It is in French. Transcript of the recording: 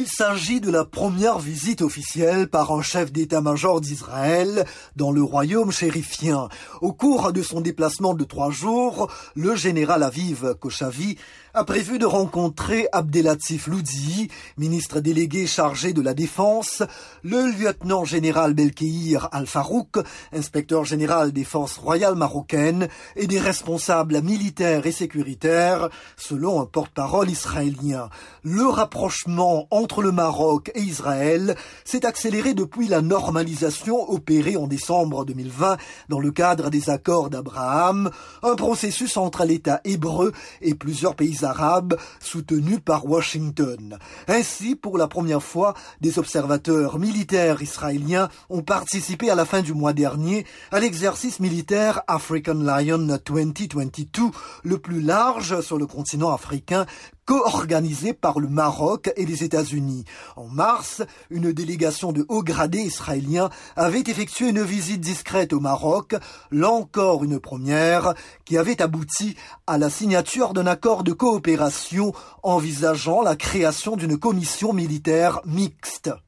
Il s'agit de la première visite officielle par un chef d'état-major d'Israël dans le royaume chérifien. Au cours de son déplacement de trois jours, le général Aviv Koshavi a prévu de rencontrer Abdelatif Loudi, ministre délégué chargé de la Défense, le lieutenant général Belkeir Al-Farouk, inspecteur général des forces royales marocaines, et des responsables militaires et sécuritaires, selon un porte-parole israélien. Le rapprochement entre le Maroc et Israël s'est accéléré depuis la normalisation opérée en décembre 2020 dans le cadre des accords d'Abraham, un processus entre l'État hébreu et plusieurs pays arabes soutenus par Washington. Ainsi, pour la première fois, des observateurs militaires israéliens ont participé à la fin du mois dernier à l'exercice militaire African Lion 2022, le plus large sur le continent africain co-organisé par le Maroc et les États-Unis. En mars, une délégation de hauts gradés israéliens avait effectué une visite discrète au Maroc, là encore une première, qui avait abouti à la signature d'un accord de coopération envisageant la création d'une commission militaire mixte.